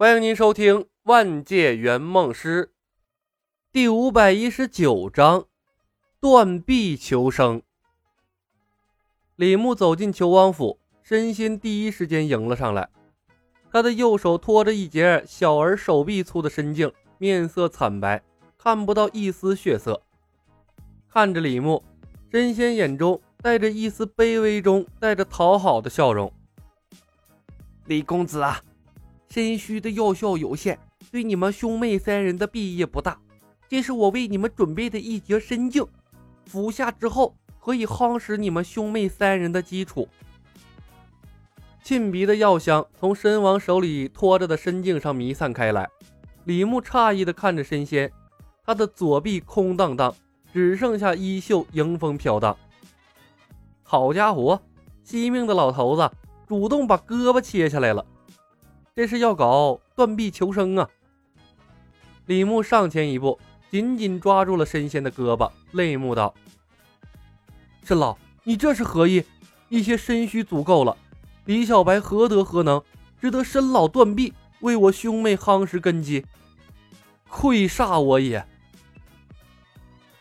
欢迎您收听《万界圆梦师》第五百一十九章：断臂求生。李牧走进求王府，身心第一时间迎了上来。他的右手托着一截小儿手臂粗的深镜，面色惨白，看不到一丝血色。看着李牧，真仙眼中带着一丝卑微中带着讨好的笑容。李公子啊！身虚的药效有限，对你们兄妹三人的裨益不大。这是我为你们准备的一节深镜，服下之后可以夯实你们兄妹三人的基础。沁鼻的药香从身王手里托着的身镜上弥散开来。李牧诧异地看着神仙，他的左臂空荡荡，只剩下衣袖迎风飘荡。好家伙，惜命的老头子主动把胳膊切下来了。这是要搞断臂求生啊！李牧上前一步，紧紧抓住了神仙的胳膊，泪目道：“申老，你这是何意？一些身虚足够了，李小白何德何能，值得申老断臂，为我兄妹夯实根基？愧煞我也！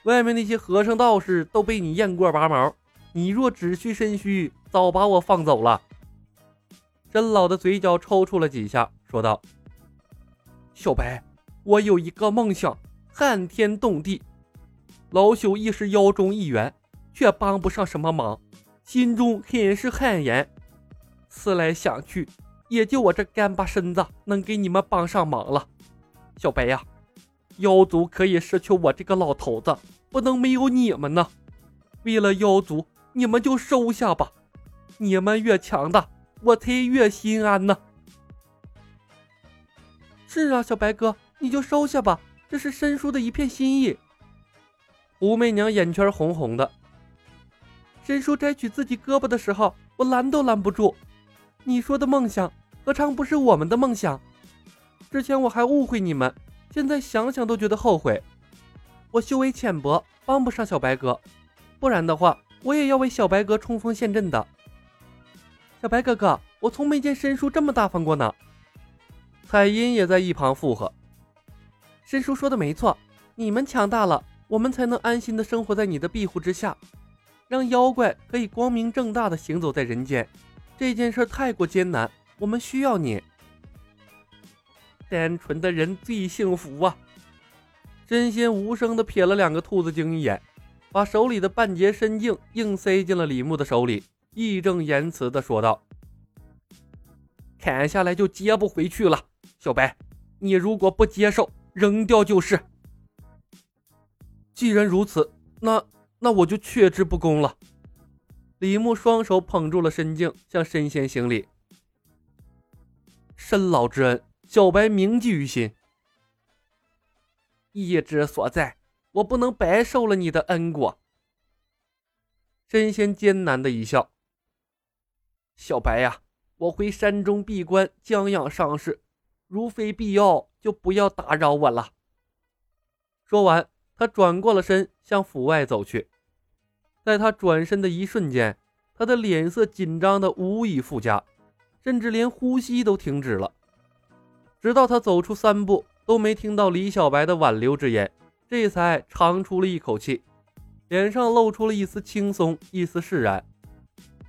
外面那些和尚道士都被你验过拔毛，你若只需身虚，早把我放走了。”甄老的嘴角抽搐了几下，说道：“小白，我有一个梦想，撼天动地。老朽亦是妖中一员，却帮不上什么忙，心中很是汗颜。思来想去，也就我这干巴身子能给你们帮上忙了。小白呀，妖族可以失去我这个老头子，不能没有你们呢。为了妖族，你们就收下吧。你们越强大。”我忒越心安呐。是啊，小白哥，你就收下吧，这是申叔的一片心意。武媚娘眼圈红红的。申叔摘取自己胳膊的时候，我拦都拦不住。你说的梦想，何尝不是我们的梦想？之前我还误会你们，现在想想都觉得后悔。我修为浅薄，帮不上小白哥，不然的话，我也要为小白哥冲锋陷阵的。小白哥哥，我从没见申叔这么大方过呢。彩音也在一旁附和：“申叔说的没错，你们强大了，我们才能安心的生活在你的庇护之下，让妖怪可以光明正大的行走在人间。这件事太过艰难，我们需要你。单纯的人最幸福啊！”真仙无声的瞥了两个兔子精一眼，把手里的半截身镜硬塞进了李牧的手里。义正言辞地说道：“砍下来就接不回去了，小白，你如果不接受，扔掉就是。既然如此，那那我就却之不恭了。”李牧双手捧住了身镜，向神仙行礼：“申老之恩，小白铭记于心。义之所在，我不能白受了你的恩果。”神仙艰难的一笑。小白呀，我回山中闭关将养伤势，如非必要，就不要打扰我了。说完，他转过了身，向府外走去。在他转身的一瞬间，他的脸色紧张的无以复加，甚至连呼吸都停止了。直到他走出三步，都没听到李小白的挽留之言，这才长出了一口气，脸上露出了一丝轻松，一丝释然，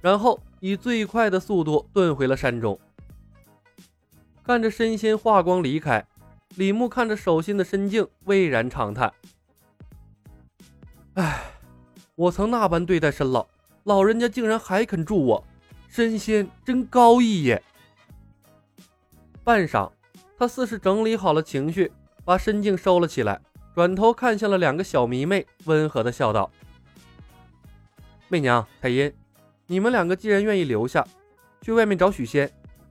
然后。以最快的速度遁回了山中，看着身仙化光离开，李牧看着手心的身镜，巍然长叹：“唉，我曾那般对待申老，老人家竟然还肯助我，神仙真高义也。”半晌，他似是整理好了情绪，把身镜收了起来，转头看向了两个小迷妹，温和的笑道：“媚娘，彩音。”你们两个既然愿意留下，去外面找许仙，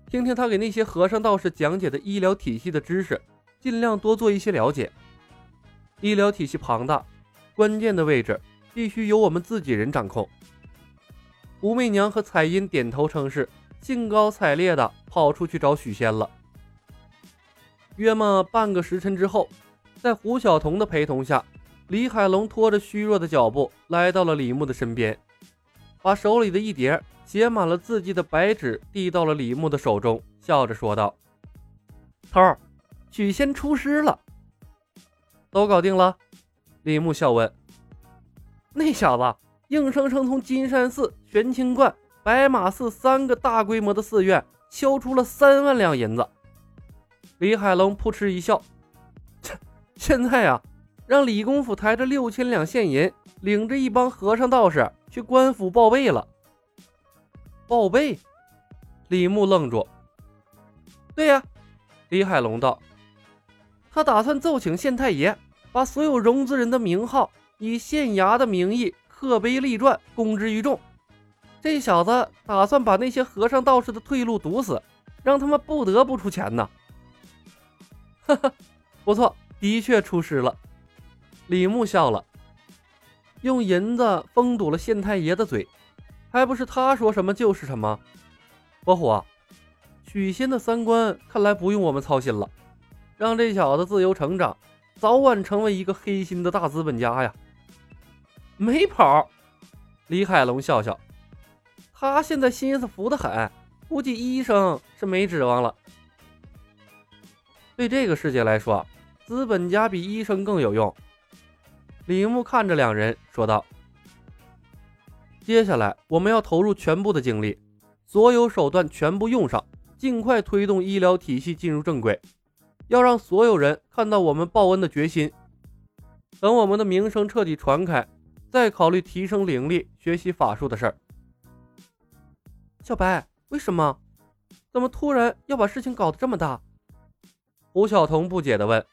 听听他给那些和尚道士讲解的医疗体系的知识，尽量多做一些了解。医疗体系庞大，关键的位置必须由我们自己人掌控。武媚娘和彩音点头称是，兴高采烈地跑出去找许仙了。约么半个时辰之后，在胡晓彤的陪同下，李海龙拖着虚弱的脚步来到了李牧的身边。把手里的一叠写满了字迹的白纸递到了李牧的手中，笑着说道：“头儿，许仙出师了，都搞定了。李牧笑问：“那小子硬生生从金山寺、玄清观、白马寺三个大规模的寺院敲出了三万两银子。”李海龙扑哧一笑：“切，现在呀，让李公府抬着六千两现银，领着一帮和尚道士去官府报备了。”报备？李牧愣住。对呀，李海龙道：“他打算奏请县太爷。”把所有融资人的名号以县衙的名义刻碑立传，公之于众。这小子打算把那些和尚道士的退路堵死，让他们不得不出钱呢。哈哈，不错，的确出师了。李牧笑了，用银子封堵了县太爷的嘴，还不是他说什么就是什么。伯虎，许仙的三观看来不用我们操心了，让这小子自由成长。早晚成为一个黑心的大资本家呀！没跑。李海龙笑笑，他现在心思浮得很，估计医生是没指望了。对这个世界来说，资本家比医生更有用。李牧看着两人说道：“接下来我们要投入全部的精力，所有手段全部用上，尽快推动医疗体系进入正轨。”要让所有人看到我们报恩的决心。等我们的名声彻底传开，再考虑提升灵力、学习法术的事儿。小白，为什么？怎么突然要把事情搞得这么大？胡晓彤不解地问。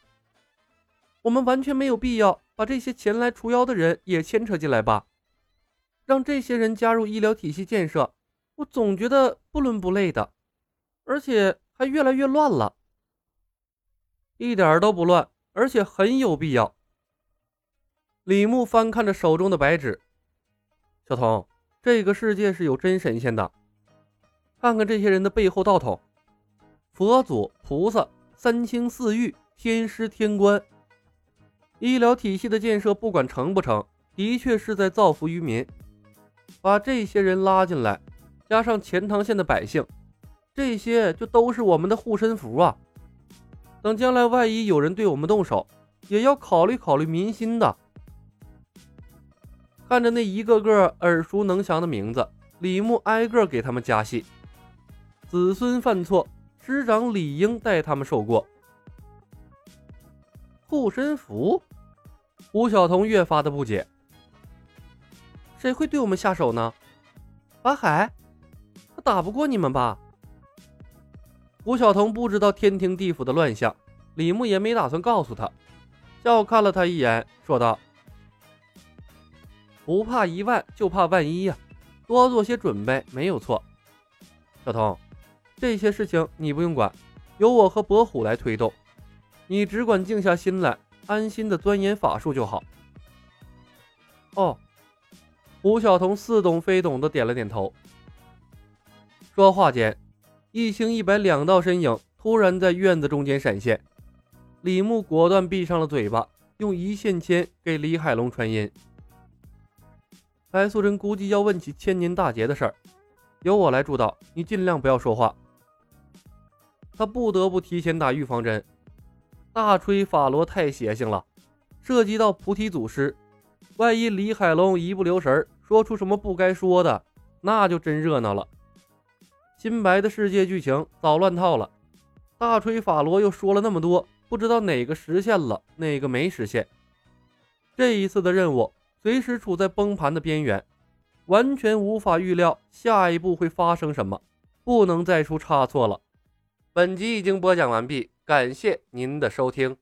我们完全没有必要把这些前来除妖的人也牵扯进来吧？让这些人加入医疗体系建设，我总觉得不伦不类的，而且还越来越乱了。一点都不乱，而且很有必要。李牧翻看着手中的白纸，小童，这个世界是有真神仙的，看看这些人的背后道统：佛祖、菩萨、三清四御、天师、天官。医疗体系的建设，不管成不成，的确是在造福于民。把这些人拉进来，加上钱塘县的百姓，这些就都是我们的护身符啊！等将来万一有人对我们动手，也要考虑考虑民心的。看着那一个个耳熟能详的名字，李牧挨个给他们加戏。子孙犯错，师长理应代他们受过。护身符，胡晓彤越发的不解。谁会对我们下手呢？法海，他打不过你们吧？胡晓彤不知道天庭地府的乱象，李牧也没打算告诉他，笑看了他一眼，说道：“不怕一万，就怕万一呀，多做些准备没有错。小彤，这些事情你不用管，由我和伯虎来推动，你只管静下心来，安心的钻研法术就好。”哦，胡晓彤似懂非懂的点了点头。说话间。一青一白两道身影突然在院子中间闪现，李牧果断闭上了嘴巴，用一线牵给李海龙传音。白素贞估计要问起千年大劫的事儿，由我来主导，你尽量不要说话。他不得不提前打预防针。大吹法罗太邪性了，涉及到菩提祖师，万一李海龙一不留神说出什么不该说的，那就真热闹了。新白的世界剧情早乱套了，大吹法罗又说了那么多，不知道哪个实现了，哪个没实现。这一次的任务随时处在崩盘的边缘，完全无法预料下一步会发生什么，不能再出差错了。本集已经播讲完毕，感谢您的收听。